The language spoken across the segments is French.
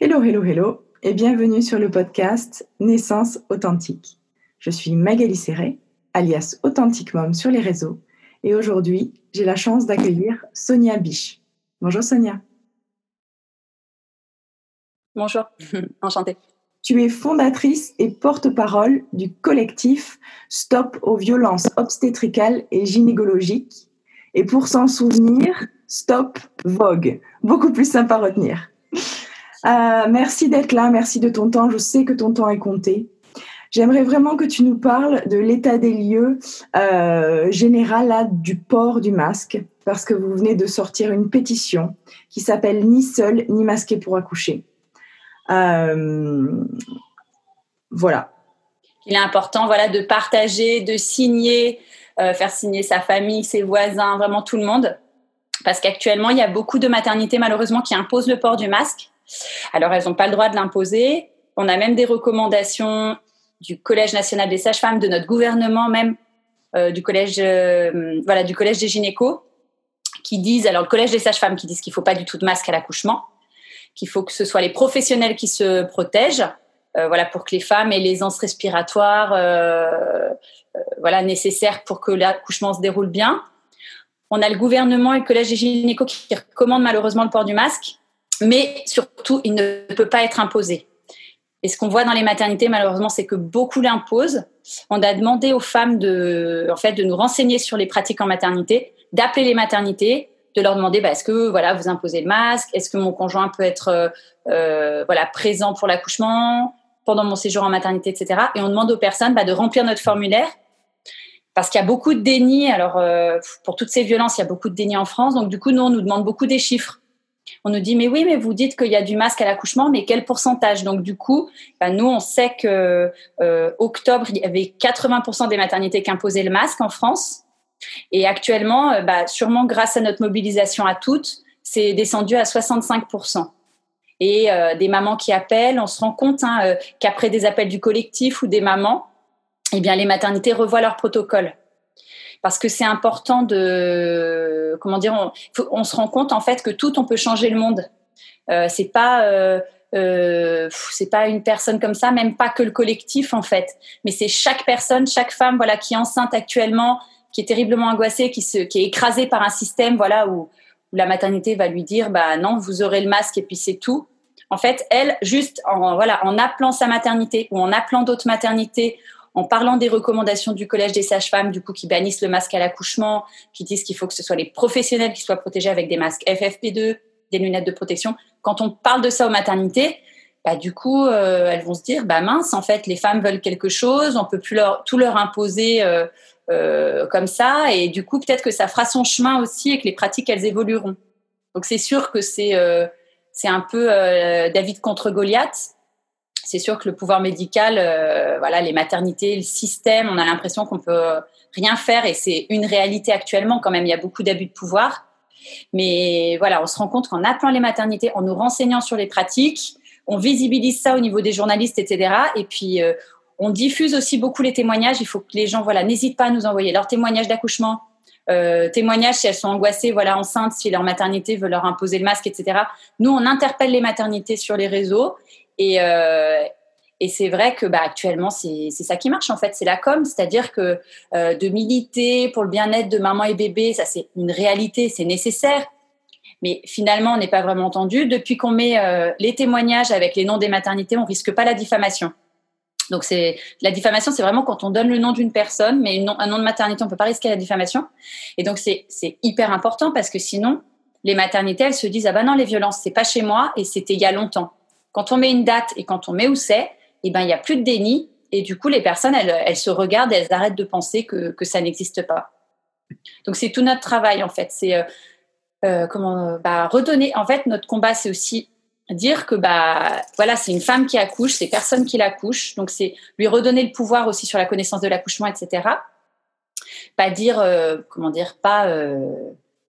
Hello, hello, hello et bienvenue sur le podcast Naissance authentique. Je suis Magali Serré, alias Authentic Mom sur les réseaux et aujourd'hui, j'ai la chance d'accueillir Sonia Biche. Bonjour Sonia. Bonjour, enchantée. Tu es fondatrice et porte-parole du collectif Stop aux violences obstétricales et gynécologiques et pour s'en souvenir, Stop Vogue. Beaucoup plus sympa à retenir. Euh, merci d'être là, merci de ton temps. Je sais que ton temps est compté. J'aimerais vraiment que tu nous parles de l'état des lieux euh, général du port du masque, parce que vous venez de sortir une pétition qui s'appelle Ni seul ni masqué pour accoucher. Euh, voilà. Il est important voilà, de partager, de signer, faire signer sa famille, ses voisins, vraiment tout le monde. Parce qu'actuellement, il y a beaucoup de maternités malheureusement qui imposent le port du masque. Alors, elles n'ont pas le droit de l'imposer. On a même des recommandations du Collège national des sages-femmes, de notre gouvernement même, euh, du collège, euh, voilà, du collège des gynécos, qui disent, alors le collège des sages-femmes qui disent qu'il ne faut pas du tout de masque à l'accouchement, qu'il faut que ce soit les professionnels qui se protègent, euh, voilà, pour que les femmes aient l'aisance respiratoire, voilà, nécessaire pour que l'accouchement se déroule bien. On a le gouvernement et le collège des gynécos qui recommandent malheureusement le port du masque, mais surtout, il ne peut pas être imposé. Et ce qu'on voit dans les maternités, malheureusement, c'est que beaucoup l'imposent. On a demandé aux femmes de, en fait, de nous renseigner sur les pratiques en maternité, d'appeler les maternités, de leur demander bah, est-ce que voilà, vous imposez le masque? Est-ce que mon conjoint peut être euh, euh, voilà, présent pour l'accouchement, pendant mon séjour en maternité, etc. Et on demande aux personnes bah, de remplir notre formulaire parce qu'il y a beaucoup de déni. Alors, euh, pour toutes ces violences, il y a beaucoup de déni en France. Donc, du coup, nous, on nous demande beaucoup des chiffres. On nous dit, mais oui, mais vous dites qu'il y a du masque à l'accouchement, mais quel pourcentage? Donc, du coup, bah, nous, on sait que euh, octobre, il y avait 80% des maternités qui imposaient le masque en France. Et actuellement, bah, sûrement grâce à notre mobilisation à toutes, c'est descendu à 65%. Et euh, des mamans qui appellent, on se rend compte hein, qu'après des appels du collectif ou des mamans, eh bien, les maternités revoient leur protocole parce que c'est important de comment dire on, se rend compte en fait que tout on peut changer le monde. Euh, c'est pas euh, euh, c'est pas une personne comme ça même pas que le collectif en fait. Mais c'est chaque personne chaque femme voilà qui est enceinte actuellement qui est terriblement angoissée qui est écrasée par un système voilà où, la maternité va lui dire bah non vous aurez le masque et puis c'est tout. En fait elle juste voilà en appelant sa maternité ou en appelant d'autres maternités en parlant des recommandations du Collège des sages-femmes, du coup, qui bannissent le masque à l'accouchement, qui disent qu'il faut que ce soit les professionnels qui soient protégés avec des masques FFP2, des lunettes de protection. Quand on parle de ça aux maternités, bah, du coup, euh, elles vont se dire, bah mince, en fait, les femmes veulent quelque chose, on peut plus leur, tout leur imposer euh, euh, comme ça, et du coup, peut-être que ça fera son chemin aussi et que les pratiques, elles évolueront. Donc, c'est sûr que c'est c'est un peu David contre Goliath, c'est sûr que le pouvoir médical, euh, voilà, les maternités, le système, on a l'impression qu'on peut rien faire et c'est une réalité actuellement quand même. Il y a beaucoup d'abus de pouvoir, mais voilà, on se rend compte qu'en appelant les maternités, en nous renseignant sur les pratiques, on visibilise ça au niveau des journalistes, etc. Et puis euh, on diffuse aussi beaucoup les témoignages. Il faut que les gens, voilà, n'hésitent pas à nous envoyer leurs témoignages d'accouchement, euh, témoignages si elles sont angoissées, voilà, enceintes, si leur maternité veut leur imposer le masque, etc. Nous, on interpelle les maternités sur les réseaux et, euh, et c'est vrai que bah, actuellement, c'est ça qui marche en fait, c'est la com, c'est-à-dire que euh, de militer pour le bien-être de maman et bébé, ça c'est une réalité, c'est nécessaire. Mais finalement, on n'est pas vraiment entendu. Depuis qu'on met euh, les témoignages avec les noms des maternités, on risque pas la diffamation. Donc c'est la diffamation, c'est vraiment quand on donne le nom d'une personne, mais un nom de maternité, on peut pas risquer la diffamation. Et donc c'est hyper important parce que sinon, les maternités, elles se disent ah ben non, les violences, c'est pas chez moi et c'était il y a longtemps. Quand on met une date et quand on met où c'est, eh ben, il n'y a plus de déni. Et du coup, les personnes, elles, se regardent, elles arrêtent de penser que, ça n'existe pas. Donc, c'est tout notre travail, en fait. C'est euh, euh, comment bah, redonner. En fait, notre combat, c'est aussi dire que bah voilà, c'est une femme qui accouche, c'est personne qui l'accouche. Donc, c'est lui redonner le pouvoir aussi sur la connaissance de l'accouchement, etc. Pas dire, euh, comment dire, pas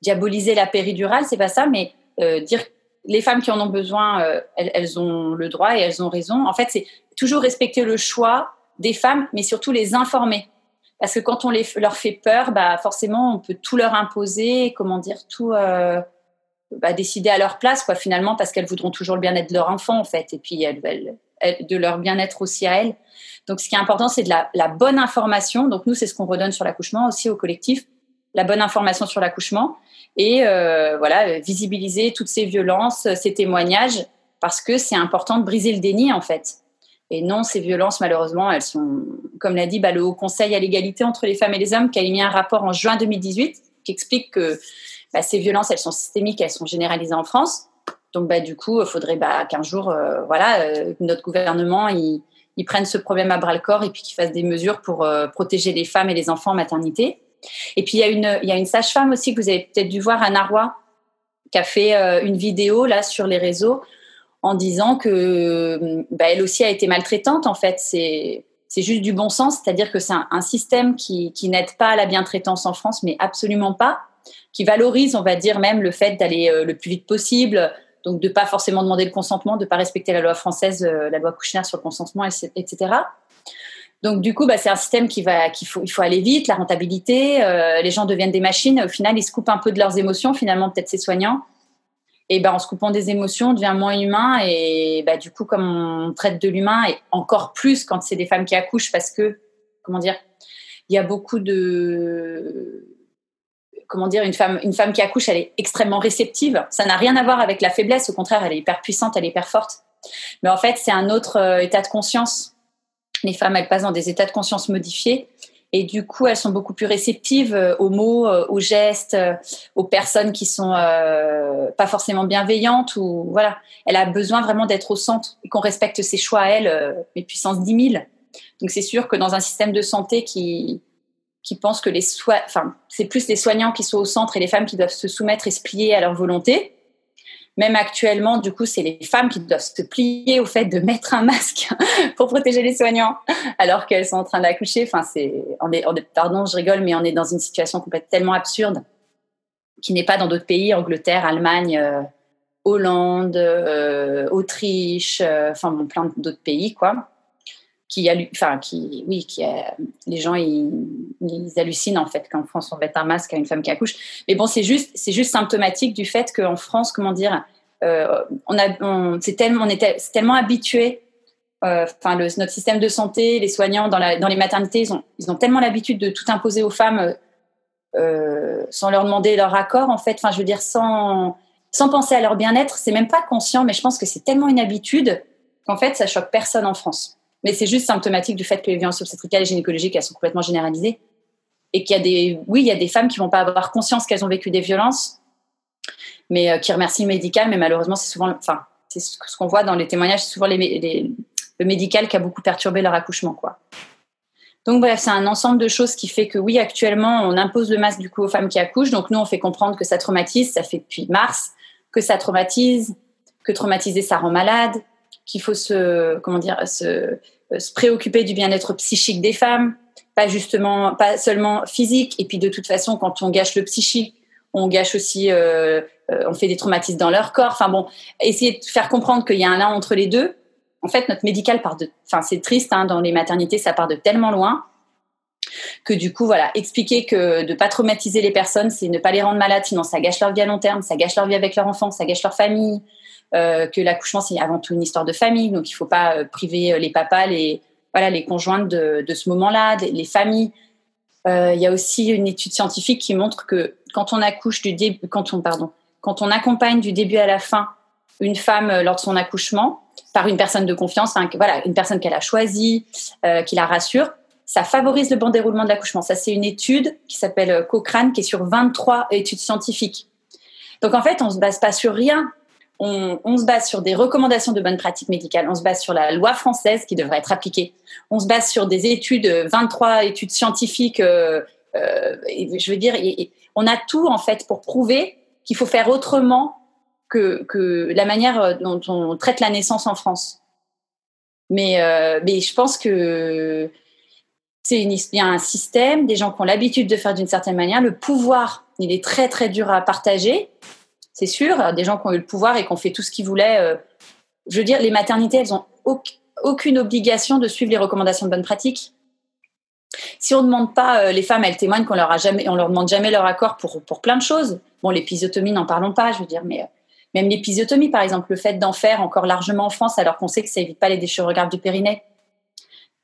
diaboliser la péridurale, c'est pas ça, mais dire les femmes qui en ont besoin, euh, elles, ont le droit et elles ont raison. En fait, c'est toujours respecter le choix des femmes, mais surtout les informer. Parce que quand on les, leur fait peur, bah forcément, on peut tout leur imposer, comment dire, tout, euh, bah, décider à leur place, quoi, finalement, parce qu'elles voudront toujours le bien-être de leur enfant, en fait, et puis elles, de leur bien-être aussi à elles. Donc, ce qui est important, c'est de la, bonne information. Donc, nous, c'est ce qu'on redonne sur l'accouchement aussi au collectif, la bonne information sur l'accouchement et euh, voilà, visibiliser toutes ces violences, ces témoignages, parce que c'est important de briser le déni, en fait. Et non, ces violences, malheureusement, elles sont, comme l'a dit bah, le Haut Conseil à l'égalité entre les femmes et les hommes, qui a émis un rapport en juin 2018 qui explique que bah, ces violences, elles sont systémiques, elles sont généralisées en France. Donc, bah, du coup, il faudrait bah, qu'un jour, euh, voilà, euh, notre gouvernement, il, prenne ce problème à bras le corps et puis qu'il fasse des mesures pour protéger les femmes et les enfants en maternité. Et puis, il y a une, sage-femme aussi que vous avez peut-être dû voir, Anna Roy, qui a fait une vidéo là sur les réseaux en disant que bah, elle aussi a été maltraitante. En fait, c'est juste du bon sens, c'est-à-dire que c'est un, système qui, qui n'aide pas à la bientraitance en France, mais absolument pas, qui valorise, on va dire même le fait d'aller euh, le plus vite possible, donc de pas forcément demander le consentement, de pas respecter la loi française, euh, la loi Kouchner sur le consentement, etc. Donc du coup, bah, c'est un système qui va, qu'il faut, il faut aller vite, la rentabilité, euh, les gens deviennent des machines. Au final, ils se coupent un peu de leurs émotions. Finalement, peut-être ces soignants et ben en se coupant des émotions, on devient moins humain. Et bah, du coup, comme on traite de l'humain, et encore plus quand c'est des femmes qui accouchent, parce que, comment dire, il y a beaucoup de. Comment dire, une femme, une femme qui accouche, elle est extrêmement réceptive. Ça n'a rien à voir avec la faiblesse, au contraire, elle est hyper puissante, elle est hyper forte. Mais en fait, c'est un autre euh, état de conscience. Les femmes, elles passent dans des états de conscience modifiés. Et du coup, elles sont beaucoup plus réceptives euh, aux mots, euh, aux gestes, euh, aux personnes qui sont pas forcément bienveillantes. Ou voilà, elle a besoin vraiment d'être au centre et qu'on respecte ses choix à elle, mais puissance 10 000. Donc c'est sûr que dans un système de santé qui qui pense que les soins, enfin c'est plus les soignants qui sont au centre et les femmes qui doivent se soumettre et se plier à leur volonté. Même actuellement, du coup, c'est les femmes qui doivent se plier au fait de mettre un masque pour protéger les soignants, alors qu'elles sont en train d'accoucher. Enfin, c'est, on est, pardon, je rigole, mais on est dans une situation complètement tellement absurde qui n'est pas dans d'autres pays, Angleterre, Allemagne, euh, Hollande, euh, Autriche, euh, enfin bon, plein d'autres pays, quoi. Qui, enfin, qui, oui, qui, les gens ils, hallucinent en fait qu'en France on met un masque à une femme qui accouche. Mais bon, c'est juste, c'est juste symptomatique du fait qu'en France, comment dire, on a, c'est tellement, on était tellement habitué enfin notre système de santé, les soignants dans, les maternités, ils ont, ils ont tellement l'habitude de tout imposer aux femmes euh, sans leur demander leur accord, en fait. Enfin, je veux dire, sans, sans penser à leur bien-être. C'est même pas conscient, mais je pense que c'est tellement une habitude qu'en fait, ça choque personne en France. Mais c'est juste symptomatique du fait que les violences obstétricales et gynécologiques, elles sont complètement généralisées. Et qu'il y a des, oui, il y a des femmes qui vont pas avoir conscience qu'elles ont vécu des violences, mais euh, qui remercient le médical, mais malheureusement, c'est souvent, enfin, c'est ce qu'on voit dans les témoignages, c'est souvent les, le médical qui a beaucoup perturbé leur accouchement, quoi. Donc bref, c'est un ensemble de choses qui fait que oui, actuellement, on impose le masque du coup aux femmes qui accouchent. Donc nous, on fait comprendre que ça traumatise, ça fait depuis mars, que ça traumatise, que traumatiser ça rend malade, qu'il faut se comment dire se, se préoccuper du bien-être psychique des femmes, pas justement pas seulement physique. Et puis de toute façon, quand on gâche le psychique, on gâche aussi, euh, euh, on fait des traumatismes dans leur corps. Enfin bon, essayer de faire comprendre qu'il y a un lien entre les deux en fait, notre médical part de, enfin, c'est triste, hein, dans les maternités, ça part de tellement loin que du coup, voilà, expliquer que de pas traumatiser les personnes, c'est ne pas les rendre malades, sinon ça gâche leur vie à long terme, ça gâche leur vie avec leur enfant, ça gâche leur famille, euh, que l'accouchement c'est avant tout une histoire de famille, donc il faut pas euh, priver euh, les papas, les voilà, les conjointes de, ce moment-là, les familles. Il y a aussi une étude scientifique qui montre que quand on accouche du début, quand on pardon, quand on accompagne du début à la fin une femme lors de son accouchement, par une personne de confiance, voilà, une personne qu'elle a choisie, qui la rassure, ça favorise le bon déroulement de l'accouchement. Ça, c'est une étude qui s'appelle Cochrane, qui est sur 23 études scientifiques. Donc, en fait, on ne se base pas sur rien. On, se base sur des recommandations de bonnes pratiques médicales. On se base sur la loi française qui devrait être appliquée. On se base sur des études, 23 études scientifiques. Euh, je veux dire, on a tout, en fait, pour prouver qu'il faut faire autrement que, la manière euh, dont on traite la naissance en France. Mais, euh, mais je pense que c'est il y a un système, des gens qui ont l'habitude de faire d'une certaine manière. Le pouvoir, il est très très dur à partager, c'est sûr. Des gens qui ont eu le pouvoir et qui ont fait tout ce qu'ils voulaient. Euh, je veux dire, les maternités, elles ont aucune obligation de suivre les recommandations de bonne pratique. Si on ne demande pas, les femmes, elles témoignent qu'on leur a jamais, on leur demande jamais leur accord pour, pour plein de choses. Bon, l'épisiotomie, n'en parlons pas, je veux dire, mais même l'épisiotomie, par exemple, le fait d'en faire encore largement en France, alors qu'on sait que ça évite pas les déchirures graves du périnée.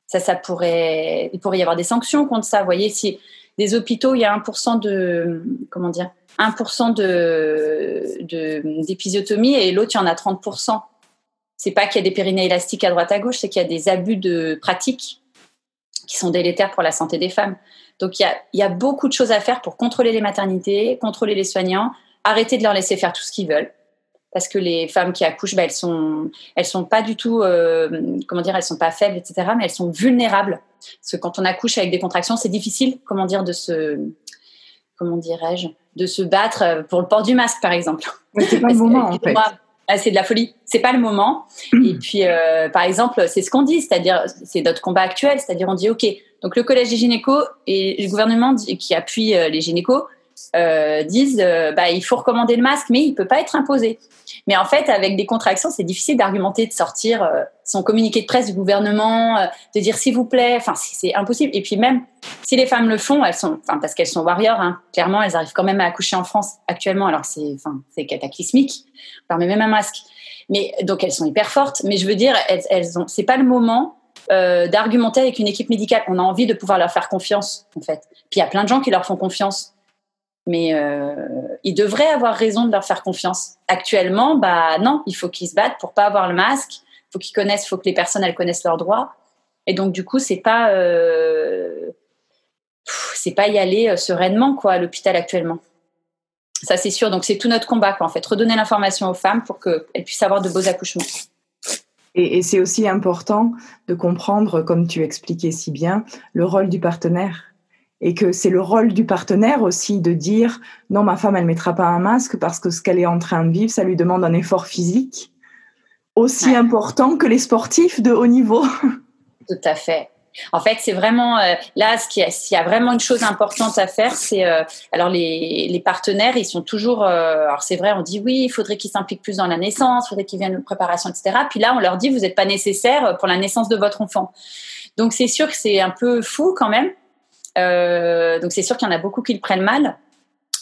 Ça, ça pourrait, il pourrait y avoir des sanctions contre ça. Vous voyez, si des hôpitaux, il y a 1% de, comment dire, 1% de, d'épisiotomie et l'autre, il y en a 30%. C'est pas qu'il y a des périnées élastiques à droite à gauche, c'est qu'il y a des abus de pratique qui sont délétères pour la santé des femmes. Donc il y a, y a beaucoup de choses à faire pour contrôler les maternités, contrôler les soignants, arrêter de leur laisser faire tout ce qu'ils veulent parce que les femmes qui accouchent, bah, elles sont, elles sont pas du tout, euh, comment dire, elles sont pas faibles, etc., mais elles sont vulnérables. Parce que quand on accouche avec des contractions, c'est difficile, comment dire, de se, comment dirais-je, de se battre pour le port du masque, par exemple. c'est pas le moment, en fait. Ah, c'est de la folie. C'est pas le moment. Et puis, euh, par exemple, c'est ce qu'on dit, c'est-à-dire, c'est notre combat actuel, c'est-à-dire, on dit, ok, donc le collège des gynécos et le gouvernement qui appuie euh, les gynécos euh, disent euh, bah, il faut recommander le masque, mais il peut pas être imposé. Mais en fait, avec des contractions, c'est difficile d'argumenter, de sortir euh, son communiqué de presse du gouvernement, euh, de dire s'il vous plaît. Enfin, c'est impossible. Et puis même si les femmes le font, elles sont, parce qu'elles sont warriors, hein, clairement, elles arrivent quand même à accoucher en France actuellement. Alors c'est, cataclysmique. On leur met même un masque. Mais donc elles sont hyper fortes. Mais je veux dire, elles, elles ont, c'est pas le moment d'argumenter avec une équipe médicale. On a envie de pouvoir leur faire confiance, en fait. Puis il y a plein de gens qui leur font confiance. Mais euh, ils devraient avoir raison de leur faire confiance. Actuellement, bah non, il faut qu'ils se battent pour pas avoir le masque. Faut qu'ils connaissent, faut que les personnes elles connaissent leurs droits. Et donc du coup, c'est pas euh, c'est pas y aller euh, sereinement quoi à l'hôpital actuellement. Ça c'est sûr. Donc c'est tout notre combat quoi en fait, redonner l'information aux femmes pour qu'elles puissent avoir de beaux accouchements. Et c'est aussi important de comprendre, comme tu expliquais si bien, le rôle du partenaire et que c'est le rôle du partenaire aussi de dire non, ma femme, elle mettra pas un masque parce que ce qu'elle est en train de vivre, ça lui demande un effort physique aussi important que les sportifs de haut niveau. Tout à fait. En fait, c'est vraiment euh, là, ce qui s'il y a vraiment une chose importante à faire, c'est euh, alors les, les, partenaires, ils sont toujours. Euh, alors c'est vrai, on dit oui, il faudrait qu'ils s'impliquent plus dans la naissance, il faudrait qu'ils viennent de préparation, etc. Puis là, on leur dit vous n'êtes pas nécessaire pour la naissance de votre enfant. Donc c'est sûr que c'est un peu fou quand même euh, donc c'est sûr qu'il y en a beaucoup qui le prennent mal.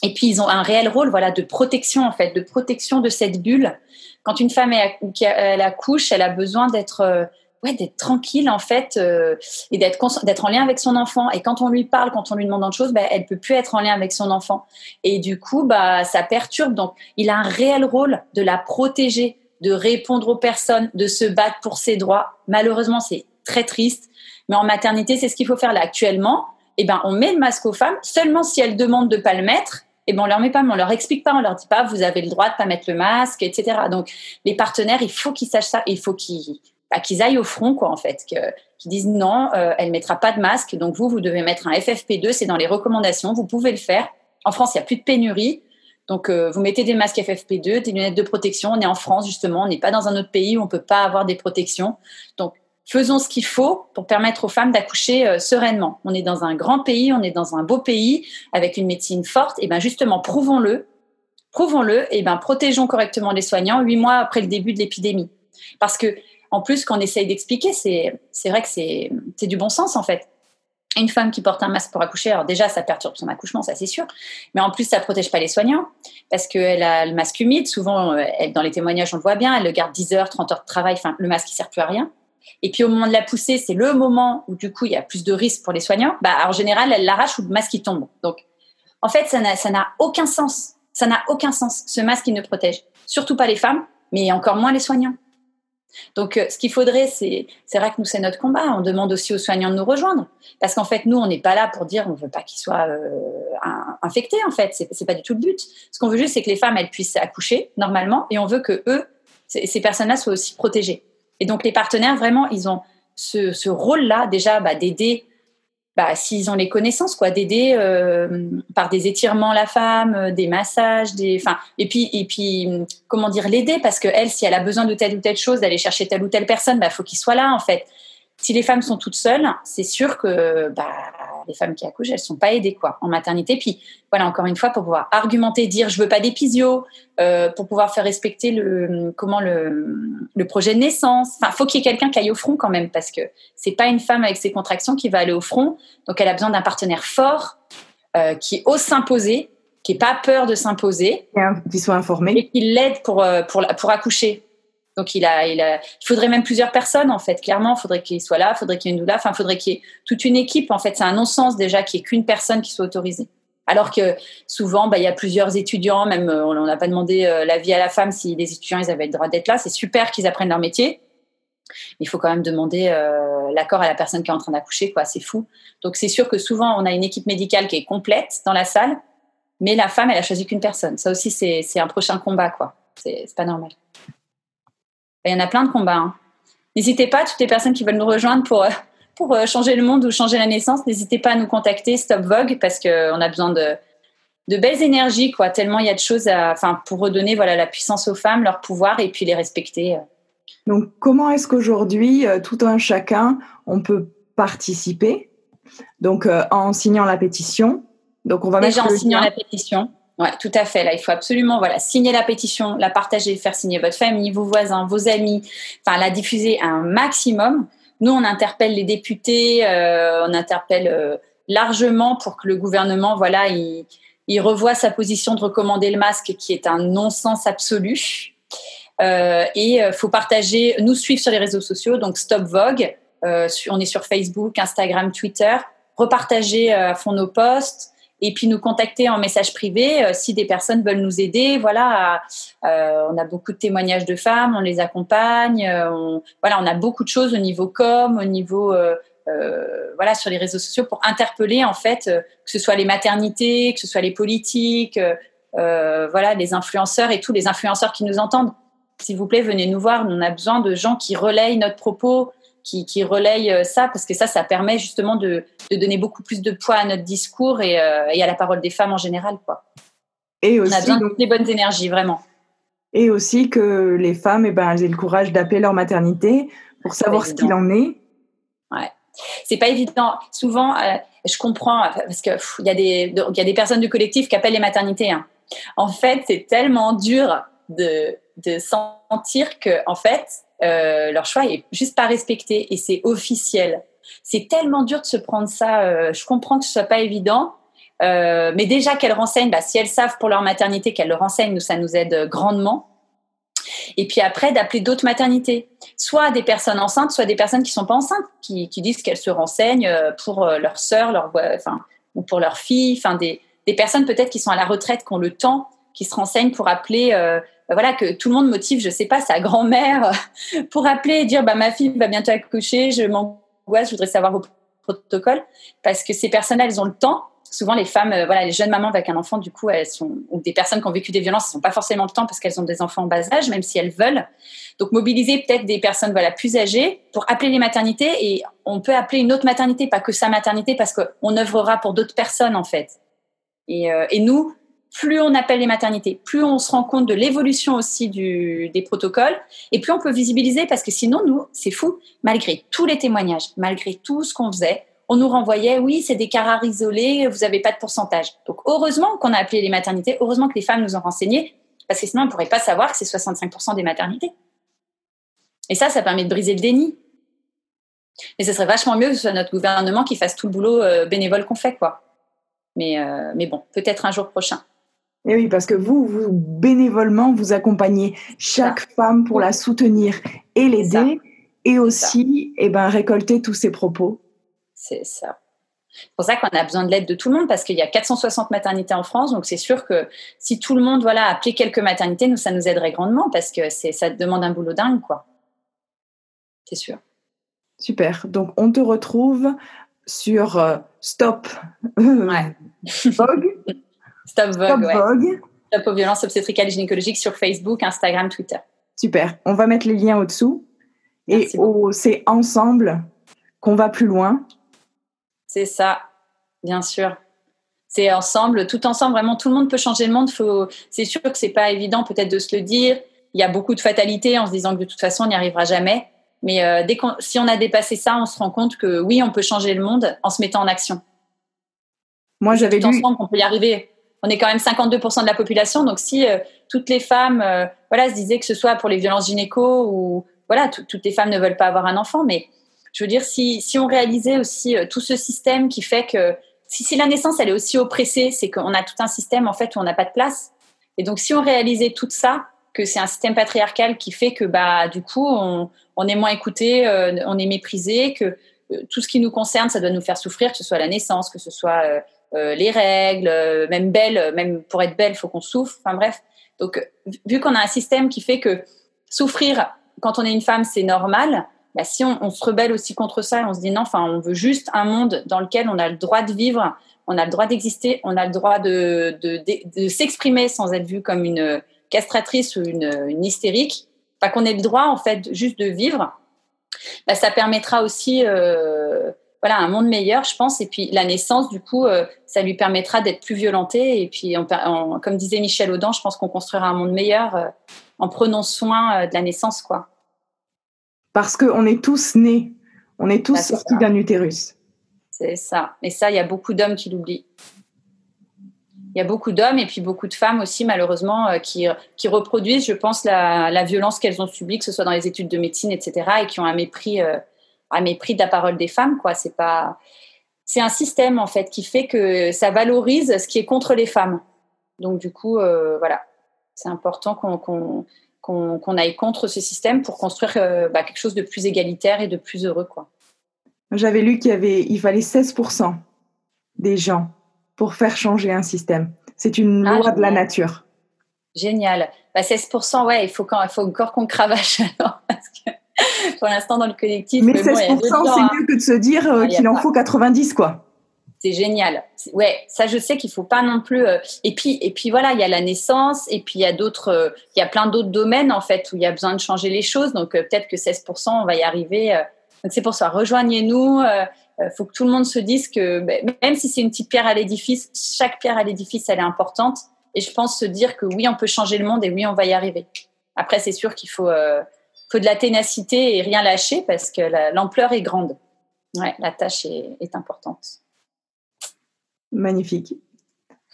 Et puis ils ont un réel rôle, voilà, de protection en fait, de protection de cette bulle. Quand une femme elle accouche, elle a besoin d'être euh, ouais, d'être tranquille en fait euh, et d'être d'être en lien avec son enfant. Et quand on lui parle, quand on lui demande une chose, bah, elle peut plus être en lien avec son enfant. Et du coup, bah ça perturbe. Donc il a un réel rôle de la protéger, de répondre aux personnes, de se battre pour ses droits. Malheureusement, c'est très triste. Mais en maternité, c'est ce qu'il faut faire là actuellement eh ben, on met le masque aux femmes seulement si elles demandent de pas le mettre. Et eh ben, on leur met pas, on leur explique pas, on leur dit pas, vous avez le droit de pas mettre le masque, etc. Donc, les partenaires, il faut qu'ils sachent ça, il faut qu'ils, bah, aillent au front, quoi, en fait, qu'ils disent non, euh, elle mettra pas de masque, donc vous, vous devez mettre un FFP2, c'est dans les recommandations, vous pouvez le faire. En France, il y a plus de pénurie. Donc, euh, vous mettez des masques FFP2, des lunettes de protection. On est en France, justement. On n'est pas dans un autre pays où on peut pas avoir des protections. Donc, faisons ce qu'il faut pour permettre aux femmes d'accoucher euh, sereinement. On est dans un grand pays, on est dans un beau pays avec une médecine forte. Et ben justement, prouvons-le, prouvons-le. Et ben protégeons correctement les soignants huit mois après le début de l'épidémie. Parce que en plus, qu'on essaye d'expliquer, c'est c'est vrai que c'est c'est du bon sens en fait. Une femme qui porte un masque pour accoucher, alors déjà, ça perturbe son accouchement, ça c'est sûr. Mais en plus, ça protège pas les soignants parce qu'elle a le masque humide. Souvent, euh, dans les témoignages, on le voit bien, elle le garde 10 heures, 30 heures de travail. Enfin, le masque, il sert plus à rien. Et puis au moment de la poussée, c'est le moment où du coup il y a plus de risques pour les soignants. Bah, en général, elle l'arrache ou le masque il tombe. Donc, en fait, ça n'a aucun sens. Ça n'a aucun sens. Ce masque il ne protège surtout pas les femmes, mais encore moins les soignants. Donc, euh, ce qu'il faudrait, c'est, c'est vrai que nous, c'est notre combat. On demande aussi aux soignants de nous rejoindre. Parce qu'en fait, nous, on n'est pas là pour dire on veut pas qu'ils soient euh, infectés, en fait. C'est, c'est pas du tout le but. Ce qu'on veut juste, c'est que les femmes, elles puissent accoucher normalement et on veut que eux, ces personnes-là soient aussi protégées. Et donc les partenaires, vraiment, ils ont ce, rôle-là déjà bah, d'aider, bah, s'ils ont les connaissances, quoi, d'aider euh, par des étirements la femme, euh, des massages, des, enfin, et puis et puis comment dire l'aider parce que elle, si elle a besoin de telle ou telle chose, d'aller chercher telle ou telle personne, bah faut qu'il soit là en fait. Si les femmes sont toutes seules, c'est sûr que bah les femmes qui accouchent, elles sont pas aidées quoi en maternité. Puis voilà, encore une fois, pour pouvoir argumenter, dire je veux pas d'épisio, euh, pour pouvoir faire respecter le comment le, le projet de naissance. Enfin, faut qu'il y ait quelqu'un qui aille au front quand même, parce que c'est pas une femme avec ses contractions qui va aller au front. Donc elle a besoin d'un partenaire fort euh, qui ose s'imposer, qui n'ait pas peur de s'imposer, qui soit informé et qui l'aide pour, euh, pour pour accoucher. Donc il a, il a, il faudrait même plusieurs personnes en fait. Clairement, il faudrait qu'il soit là, il faudrait qu'il y ait une doula, enfin, faudrait qu'il y ait toute une équipe. En fait, c'est un non-sens déjà qu'il n'y ait qu'une personne qui soit autorisée. Alors que souvent, bah, il y a plusieurs étudiants, même euh, on n'a pas demandé euh, l'avis à la femme si les étudiants avaient le droit d'être là. C'est super qu'ils apprennent leur métier. Il faut quand même demander euh, l'accord à la personne qui est en train d'accoucher, quoi. C'est fou. Donc c'est sûr que souvent on a une équipe médicale qui est complète dans la salle, mais la femme elle a choisi qu'une personne. Ça aussi c'est un prochain combat, quoi. C'est pas normal. Il y en a plein de combats. Hein. N'hésitez pas, toutes les personnes qui veulent nous rejoindre pour, euh, pour euh, changer le monde ou changer la naissance, n'hésitez pas à nous contacter, Stop Vogue, parce qu'on a besoin de, de belles énergies, quoi. Tellement il y a de choses à, enfin, pour redonner voilà, la puissance aux femmes, leur pouvoir et puis les respecter. Euh. Donc, comment est-ce qu'aujourd'hui, tout un chacun, on peut participer? Donc, en signant la pétition. Donc, on va Déjà en signant la pétition. Ouais, tout à fait. Là, il faut absolument voilà signer la pétition, la partager, faire signer votre famille, vos voisins, vos amis, enfin la diffuser un maximum. Nous, on interpelle les députés, euh, on interpelle euh, largement pour que le gouvernement, voilà, il, il revoie sa position de recommander le masque, qui est un non-sens absolu. Euh, et il faut partager, nous suivre sur les réseaux sociaux, donc Stop Vogue. on est sur Facebook, Instagram, Twitter. Repartager à fond nos posts et puis nous contacter en message privé euh, si des personnes veulent nous aider. Voilà, euh, on a beaucoup de témoignages de femmes, on les accompagne. Euh, on, voilà, on a beaucoup de choses au niveau com, au niveau voilà sur les réseaux sociaux pour interpeller en fait que ce soit les maternités, que ce soit les politiques, voilà les influenceurs et tous les influenceurs qui nous entendent. S'il vous plaît, venez nous voir. On a besoin de gens qui relayent notre propos, qui, qui relaye euh, ça, parce que ça, ça permet justement de, de donner beaucoup plus de poids à notre discours et, euh, et, à la parole des femmes en général. Quoi. Et aussi, On a besoin de des bonnes énergies, vraiment. Et aussi que les femmes, eh ben, elles aient le courage d'appeler leur maternité pour savoir ce qu'il en est. Ouais. C'est pas évident. Souvent, euh, je comprends, parce qu'il y, a des, y a des personnes du collectif qui appellent les maternités. Hein. En fait, c'est tellement dur de, de sentir que, en fait, euh, leur choix est juste pas respecté et c'est officiel. C'est tellement dur de se prendre ça. Euh, je comprends que ce soit pas évident, euh, mais déjà qu'elles renseignent, bah, si elles savent pour leur maternité qu'elles le renseignent, ça nous aide grandement. Et puis après, d'appeler d'autres maternités, soit des personnes enceintes, soit des personnes qui sont pas enceintes, qui, qui disent qu'elles se renseignent pour leur sœur, leur, enfin, ou pour leur fille, enfin des, des personnes peut-être qui sont à la retraite, qui ont le temps, qui se renseignent pour appeler bah voilà, que tout le monde motive, je sais pas, sa grand-mère pour appeler et dire, bah, ma fille va bientôt accoucher, je m'angoisse, je voudrais savoir vos protocoles. Parce que ces personnes-là, elles ont le temps. Souvent, les femmes, euh, voilà, les jeunes mamans avec un enfant, du coup, elles sont, ou des personnes qui ont vécu des violences, elles n'ont pas forcément le temps parce qu'elles ont des enfants en bas âge, même si elles veulent. Donc, mobiliser peut-être des personnes, voilà, plus âgées pour appeler les maternités et on peut appeler une autre maternité, pas que sa maternité, parce qu'on œuvrera pour d'autres personnes, en fait. Et, euh, et nous, plus on appelle les maternités, plus on se rend compte de l'évolution aussi du, des protocoles, et plus on peut visibiliser, parce que sinon, nous, c'est fou, malgré tous les témoignages, malgré tout ce qu'on faisait, on nous renvoyait, oui, c'est des cas rares isolés, vous n'avez pas de pourcentage. Donc, heureusement qu'on a appelé les maternités, heureusement que les femmes nous ont renseigné, parce que sinon, on ne pourrait pas savoir que c'est 65% des maternités. Et ça, ça permet de briser le déni. Et ce serait vachement mieux que ce soit notre gouvernement qui fasse tout le boulot euh, bénévole qu'on fait, quoi. Mais, euh, mais bon, peut-être un jour prochain. Et oui, parce que vous, vous bénévolement, vous accompagnez chaque femme pour la soutenir et l'aider, et aussi, et eh ben, récolter tous ses propos. C'est ça. C'est pour ça qu'on a besoin de l'aide de tout le monde parce qu'il y a 460 maternités en France, donc c'est sûr que si tout le monde voilà appelait quelques maternités, nous ça nous aiderait grandement parce que ça demande un boulot dingue quoi. C'est sûr. Super. Donc on te retrouve sur euh, Stop ouais. Stop Vogue. Stop, aux violences obstétricales et gynécologiques sur Facebook, Instagram, Twitter. Super. On va mettre les liens au-dessous. et c'est ensemble qu'on va plus loin. C'est ça, bien sûr. C'est ensemble, tout ensemble. Vraiment, tout le monde peut changer le monde. Faut... C'est sûr que c'est pas évident peut-être de se le dire. Il y a beaucoup de fatalité en se disant que de toute façon, on n'y arrivera jamais. Mais euh, dès si on a dépassé ça, on se rend compte que oui, on peut changer le monde en se mettant en action. Moi, j'avais lu. ensemble qu'on peut y arriver. On est quand même 52% de la population, donc si euh, toutes les femmes, euh, voilà, se disaient que ce soit pour les violences gynéco ou voilà, toutes les femmes ne veulent pas avoir un enfant, mais je veux dire, si, si on réalisait aussi tout ce système qui fait que si, si la naissance elle est aussi oppressée, c'est qu'on a tout un système en fait où on n'a pas de place. Et donc si on réalisait tout ça, que c'est un système patriarcal qui fait que bah du coup on, on est moins écouté, on est méprisé, que euh, tout ce qui nous concerne, ça doit nous faire souffrir, que ce soit la naissance, que ce soit euh, euh, les règles, même belle, même pour être belle, faut qu'on souffre. Enfin bref. Donc, vu qu'on a un système qui fait que souffrir quand on est une femme, c'est normal, bah, si on, se rebelle aussi contre ça et on se dit non, enfin, on veut juste un monde dans lequel on a le droit de vivre, on a le droit d'exister, on a le droit de, s'exprimer sans être vu comme une castratrice ou une, hystérique, enfin, qu'on ait le droit en fait juste de vivre bah, ça permettra aussi euh, voilà, un monde meilleur, je pense. Et puis la naissance, du coup, euh, ça lui permettra d'être plus violenté. Et puis, comme disait Michel Audin, je pense qu'on construira un monde meilleur euh, en prenant soin de la naissance, quoi. Parce qu'on est tous nés, on est tous bah, sortis d'un utérus. C'est ça. Et ça, il y a beaucoup d'hommes qui l'oublient il y a beaucoup d'hommes et puis beaucoup de femmes aussi, malheureusement, euh, qui, qui reproduisent, je pense, la, la violence qu'elles ont subie, que ce soit dans les études de médecine, etc., et qui ont un mépris, euh, un mépris de la parole des femmes. Quoi. C'est, pas... c'est un système, en fait, qui fait que ça valorise ce qui est contre les femmes. Donc, du coup, euh, voilà, c'est important qu'on, qu'on, qu'on, aille contre ce système pour construire bah, quelque chose de plus égalitaire et de plus heureux. Quoi. J'avais lu qu'il y avait, il fallait 16% des gens pour faire changer un système. C'est une ah, loi de la nature. Génial. Bah, 16%, ouais, il faut, quand, il faut encore qu'on cravache alors, parce que pour l'instant dans le collectif. Mais, 16%, c'est hein. mieux que de se dire euh, qu'il en faut 90, quoi. C'est génial. Ouais, ça je sais qu'il faut pas non plus. Euh, et puis et puis voilà, il y a la naissance et puis il y a d'autres, euh, il y a plein d'autres domaines en fait où il y a besoin de changer les choses. Donc peut-être que 16%, on va y arriver. donc c'est pour ça, rejoignez-nous. Il faut que tout le monde se dise que ben, même si c'est une petite pierre à l'édifice, chaque pierre à l'édifice, elle est importante. Et je pense se dire que oui, on peut changer le monde et oui, on va y arriver. Après, c'est sûr qu'il faut, euh, faut de la ténacité et rien lâcher parce que l'ampleur est grande. Ouais, la tâche est, est importante. Magnifique.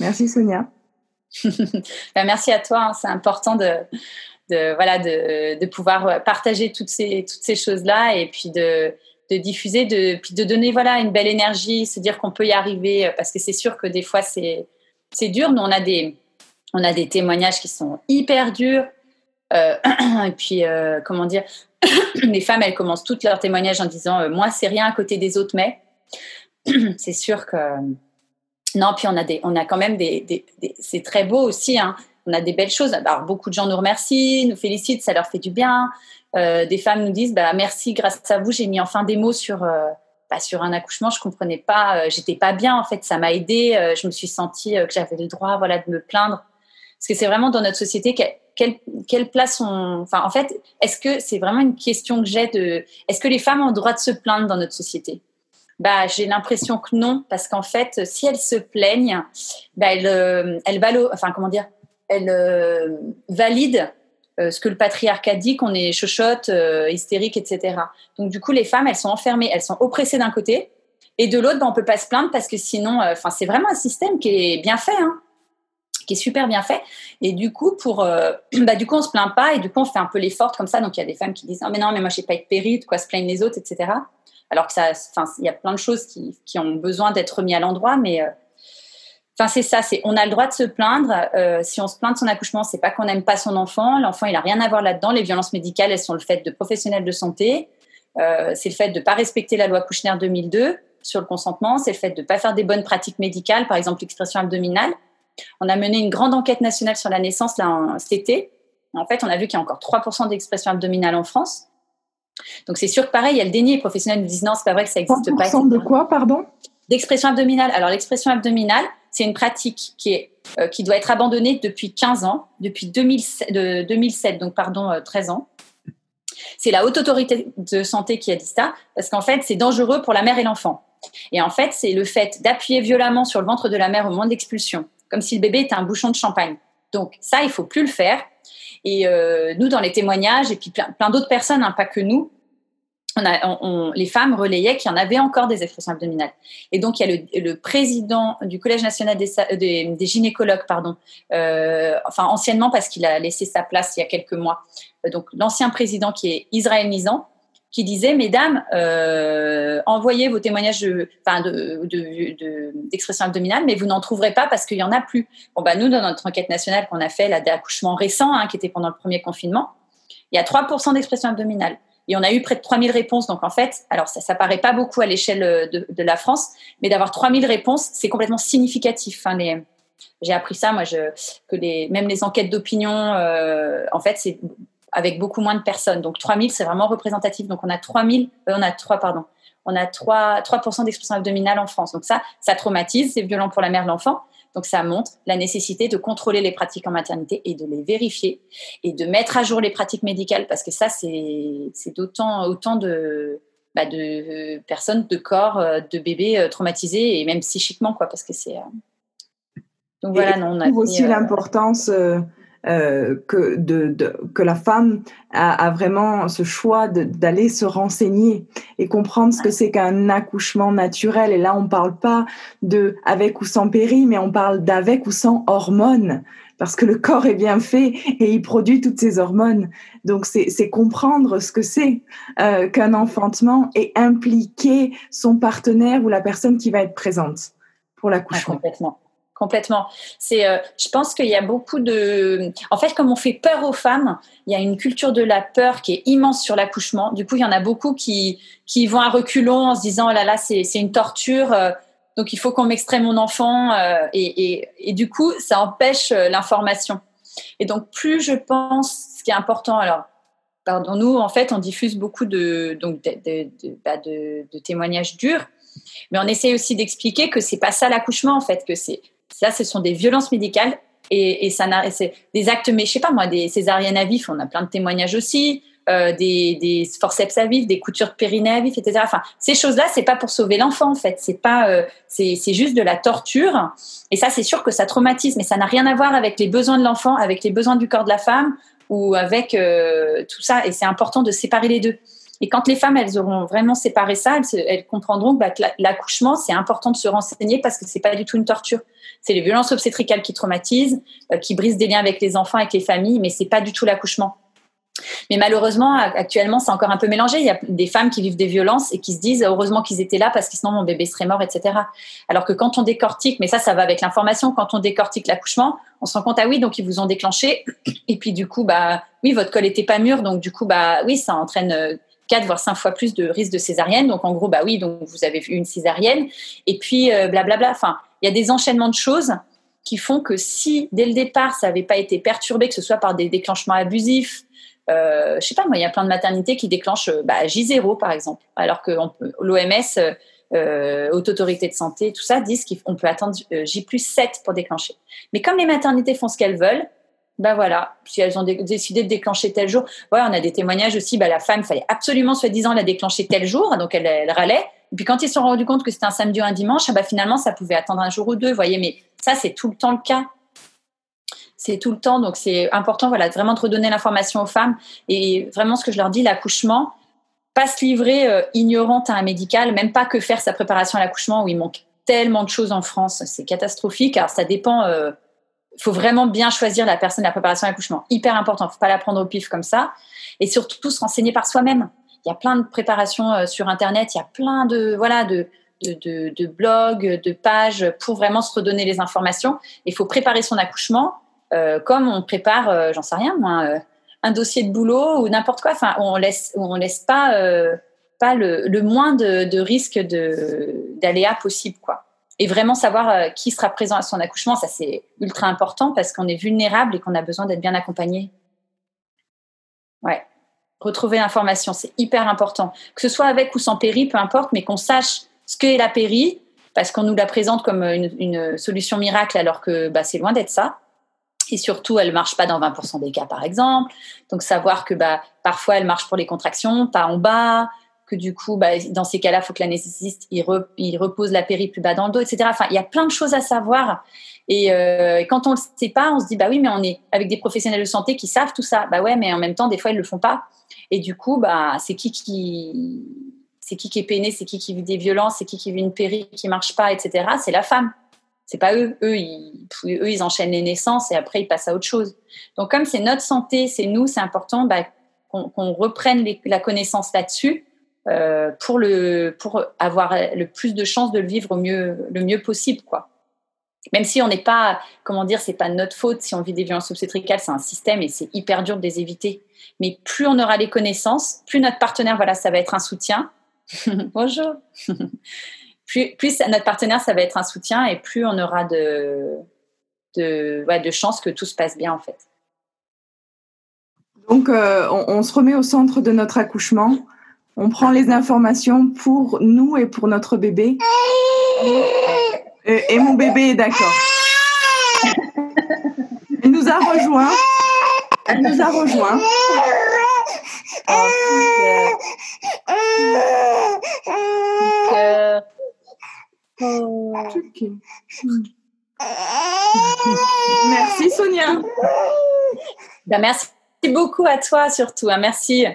Merci Sonia. ben, merci à toi. Hein. C'est important de, de, voilà, de, de, pouvoir partager toutes ces, toutes ces choses-là et puis de, de diffuser, de, puis de donner voilà une belle énergie, se dire qu'on peut y arriver, euh, parce que c'est sûr que des fois c'est c'est dur. Nous on a des on a des témoignages qui sont hyper durs. Euh, et puis euh, comment dire, les femmes elles commencent toutes leurs témoignages en disant moi c'est rien à côté des autres, mais c'est sûr que non. Puis on a des on a quand même des, c'est très beau aussi. Hein. On a des belles choses. Alors, beaucoup de gens nous remercient, nous félicitent, ça leur fait du bien. Euh, des femmes nous disent bah, merci, grâce à vous, j'ai mis enfin des mots sur, euh, bah, sur un accouchement. Je comprenais pas, euh, j'étais pas bien en fait, ça m'a aidé. je me suis sentie que j'avais le droit voilà, de me plaindre. Parce que c'est vraiment dans notre société quelle, quelle place on. Enfin, en fait, est-ce que c'est vraiment une question que j'ai de. Est-ce que les femmes ont le droit de se plaindre dans notre société? Bah, j'ai l'impression que non, parce qu'en fait, si elles se plaignent, bah, elles, elles valo... enfin, comment dire, elles valident euh, ce que le patriarcat dit, qu'on est chochotte, euh, hystérique, etc. Donc du coup, les femmes, elles sont enfermées, elles sont oppressées d'un côté, et de l'autre, ben, on peut pas se plaindre parce que sinon, euh, enfin, c'est vraiment un système qui est bien fait, hein, qui est super bien fait. Et du coup, pour, bah, du coup, on se plaint pas et du coup, on fait un peu l'effort comme ça. Donc il y a des femmes qui disent, non mais non, mais moi, je pas être périte, quoi, se plaignent les autres, etc. Alors que ça, il y a plein de choses qui, qui ont besoin d'être mis à l'endroit, mais Enfin, c'est ça, c'est on a le droit de se plaindre. Euh, si on se plaint de son accouchement, c'est pas qu'on n'aime pas son enfant. L'enfant, il a rien à voir là-dedans. Les violences médicales, elles sont le fait de professionnels de santé. Euh, c'est le fait de ne pas respecter la loi Kouchner 2002 sur le consentement. C'est le fait de ne pas faire des bonnes pratiques médicales, par exemple l'expression abdominale. On a mené une grande enquête nationale sur la naissance là, cet été. En fait, on a vu qu'il y a encore 3% d'expression abdominale en France. Donc c'est sûr que pareil, il y a le déni. Les professionnels nous disent non, c'est pas vrai que ça n'existe pas. 3% de quoi, pardon? D'expression abdominale. Alors l'expression abdominale, c'est une pratique qui, est, euh, qui doit être abandonnée depuis 15 ans, depuis 2007, de 2007 donc pardon, 13 euh, ans. C'est la haute autorité de santé qui a dit ça, parce qu'en fait, c'est dangereux pour la mère et l'enfant. Et en fait, c'est le fait d'appuyer violemment sur le ventre de la mère au moment d'expulsion, comme si le bébé était un bouchon de champagne. Donc ça, il faut plus le faire. Et euh, nous, dans les témoignages, et puis plein, d'autres personnes, hein, pas que nous, les femmes relayaient qu'il y en avait encore des expressions abdominales. Et donc, il y a le, président du Collège national des, gynécologues, pardon, euh, enfin anciennement parce qu'il a laissé sa place il y a quelques mois. Donc, l'ancien président qui est Israël Nizan, qui disait, mesdames, euh, envoyez vos témoignages d'expression de, abdominale, mais vous n'en trouverez pas parce qu'il n'y en a plus. Bon, bah, nous, dans notre enquête nationale qu'on a fait, là, d'accouchement récent, hein, qui était pendant le premier confinement, il y a 3% d'expression abdominale. Et on a eu près de 3000 réponses. Donc, en fait, alors ça ne paraît pas beaucoup à l'échelle euh, de, la France, mais d'avoir 3000 réponses, c'est complètement significatif. Enfin, j'ai appris ça, moi, je, que les, même les enquêtes d'opinion, euh, en fait, c'est avec beaucoup moins de personnes. Donc, 3000, c'est vraiment représentatif. Donc, on a 3000, euh, on a 3, pardon, on a 3, 3% d'expression abdominale en France. Donc, ça, ça traumatise, c'est violent pour la mère de l'enfant. Donc ça montre la nécessité de contrôler les pratiques en maternité et de les vérifier et de mettre à jour les pratiques médicales parce que ça, c'est d'autant autant de, bah, de personnes, de corps, euh, de bébés euh, traumatisés et même psychiquement, quoi, parce que c'est... Euh, donc voilà, non, on a aussi l'importance euh, que, de, que la femme a, vraiment ce choix d'aller se renseigner et comprendre ce que c'est qu'un accouchement naturel. Et là, on ne parle pas de avec ou sans péri, mais on parle d'avec ou sans hormones parce que le corps est bien fait et il produit toutes ces hormones. Donc, c'est comprendre ce que c'est euh, qu'un enfantement et impliquer son partenaire ou la personne qui va être présente pour l'accouchement. complètement complètement. C'est, euh, je pense qu'il y a beaucoup de. En fait, comme on fait peur aux femmes, il y a une culture de la peur qui est immense sur l'accouchement. Du coup, il y en a beaucoup qui qui vont à reculons en se disant oh là là, c'est c'est une torture. Euh, donc il faut qu'on m'extrait mon enfant euh, et, et, et, du coup ça empêche l'information. Et donc plus je pense, ce qui est important, alors pardon nous en fait on diffuse beaucoup de donc de, de, de, bah, témoignages durs, mais on essaie aussi d'expliquer que c'est pas ça l'accouchement en fait, que c'est ça, ce sont des violences médicales et, et ça c'est des actes, mais je sais pas moi, des césariennes à vif, on a plein de témoignages aussi, euh, des, des, forceps à vif, des coutures de à vif, etc. Enfin, ces choses-là, c'est pas pour sauver l'enfant en fait, c'est pas, euh, c'est juste de la torture. Et ça, c'est sûr que ça traumatise, mais ça n'a rien à voir avec les besoins de l'enfant, avec les besoins du corps de la femme ou avec euh, tout ça. Et c'est important de séparer les deux. Et quand les femmes, elles auront vraiment séparé ça, elles, comprendront bah, que l'accouchement, c'est important de se renseigner parce que c'est pas du tout une torture. C'est les violences obstétricales qui traumatisent, euh, qui brisent des liens avec les enfants, avec les familles, mais c'est pas du tout l'accouchement. Mais malheureusement, actuellement, c'est encore un peu mélangé. Il y a des femmes qui vivent des violences et qui se disent heureusement qu'ils étaient là parce que sinon mon bébé serait mort, etc. Alors que quand on décortique, mais ça, ça va avec l'information, quand on décortique l'accouchement, on se rend compte, ah oui, donc ils vous ont déclenché. Et puis du coup, bah oui, votre col était pas mûr, donc du coup, bah oui, ça entraîne euh, 4 voire 5 fois plus de risque de césarienne. Donc en gros, bah oui, donc vous avez vu une césarienne. Et puis euh, blablabla. Enfin, il y a des enchaînements de choses qui font que si dès le départ ça n'avait pas été perturbé, que ce soit par des déclenchements abusifs, euh, je sais pas moi, il y a plein de maternités qui déclenchent bah, J0 par exemple, alors que l'OMS, euh, Haute Autorité de Santé, tout ça, disent qu'on peut attendre euh, J plus 7 pour déclencher. Mais comme les maternités font ce qu'elles veulent, ben voilà, si elles ont décidé de déclencher tel jour. Ouais, on a des témoignages aussi, bah, la femme, fallait absolument, soi-disant, la déclencher tel jour, donc elle, râlait. Et puis quand ils se sont rendus compte que c'était un samedi ou un dimanche, bah, finalement, ça pouvait attendre un jour ou deux, voyez, mais ça, c'est tout le temps le cas. C'est tout le temps, donc c'est important, voilà, vraiment de redonner l'information aux femmes. Et vraiment, ce que je leur dis, l'accouchement, pas se livrer euh, ignorante à un médical, même pas que faire sa préparation à l'accouchement, où il manque tellement de choses en France, c'est catastrophique. Alors ça dépend... Euh, faut vraiment bien choisir la personne, la préparation à l'accouchement. Hyper important. Il ne faut pas la prendre au pif comme ça. Et surtout, se renseigner par soi-même. Il y a plein de préparations euh, sur Internet. Il y a plein de, voilà, de, de, de, blogs, de pages pour vraiment se redonner les informations. Il faut préparer son accouchement euh, comme on prépare, euh, j'en sais rien, moi, un dossier de boulot ou n'importe quoi. Enfin, on laisse, on laisse pas, pas le, le, moins de, de risque d'aléa possible, quoi et vraiment savoir euh, qui sera présent à son accouchement, ça c'est ultra important parce qu'on est vulnérable et qu'on a besoin d'être bien accompagné. Ouais. Retrouver l'information, c'est hyper important. Que ce soit avec ou sans péri, peu importe, mais qu'on sache ce qu'est la péri, parce qu'on nous la présente comme une, solution miracle alors que bah, c'est loin d'être ça. Et surtout, elle marche pas dans 20% des cas, par exemple. Donc, savoir que bah, parfois, elle marche pour les contractions, pas en bas, que du coup, bah, dans ces cas-là, il faut que l'anesthésiste il, il, repose la péri plus bas dans le dos, etc. Enfin, il y a plein de choses à savoir. Et euh, quand on ne le sait pas, on se dit bah oui, mais on est avec des professionnels de santé qui savent tout ça. Bah ouais, mais en même temps, des fois, ils le font pas. Et du coup, bah c'est qui qui c'est qui qui est peiné, c'est qui qui vit des violences, c'est qui qui vit une péri qui marche pas, etc. C'est la femme. C'est pas eux. Eux ils, eux, ils enchaînent les naissances et après, ils passent à autre chose. Donc, comme c'est notre santé, c'est nous, c'est important bah, qu'on reprenne la connaissance là-dessus euh, pour, le, pour avoir le plus de chances de le vivre le mieux possible. quoi. Même si on n'est pas, comment dire, c'est pas notre faute si on vit des violences obstétricales, c'est un système et c'est hyper dur de les éviter. Mais plus on aura les connaissances, plus notre partenaire, voilà, ça va être un soutien. Bonjour. plus, plus notre partenaire, ça va être un soutien et plus on aura de, de, ouais, de chances que tout se passe bien en fait. Donc, euh, on, se remet au centre de notre accouchement. On prend les informations pour nous et pour notre bébé. Et, mon bébé est d'accord. Elle nous a rejoint. Elle nous a rejoint. Merci Sonia. Ben, merci beaucoup à toi surtout. Hein. Merci.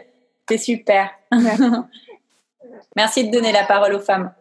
C'est super. Merci de donner la parole aux femmes.